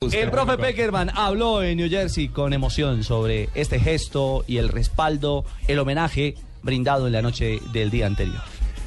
El profe Peckerman habló en New Jersey con emoción sobre este gesto y el respaldo, el homenaje brindado en la noche del día anterior.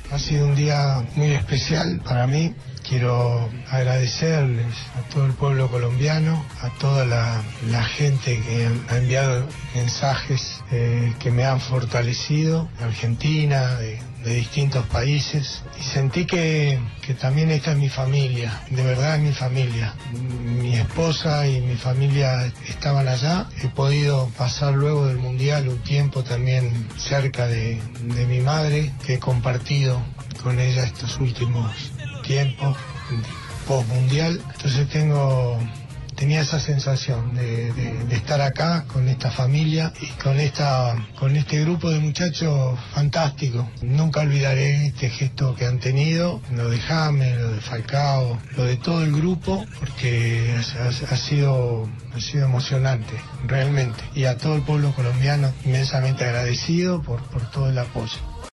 Ha sido un día muy especial para mí. Quiero agradecerles a todo el pueblo colombiano, a toda la, gente que ha enviado mensajes eh, que me han fortalecido, de Argentina, de, de distintos países. Y sentí que, que también esta es mi familia, de verdad es mi familia. Mi esposa y mi familia estaban allá. He podido pasar luego del Mundial un tiempo también cerca de, de mi madre, que he compartido con ella estos últimos tiempo mundial. Entonces tengo tenía esa sensación de, estar acá con esta familia y con esta con este grupo de muchachos fantástico. Nunca olvidaré este gesto que han tenido lo de James lo de Falcao lo de todo el grupo porque ha, ha sido ha sido emocionante realmente. Y a todo el pueblo colombiano inmensamente agradecido por, por todo el apoyo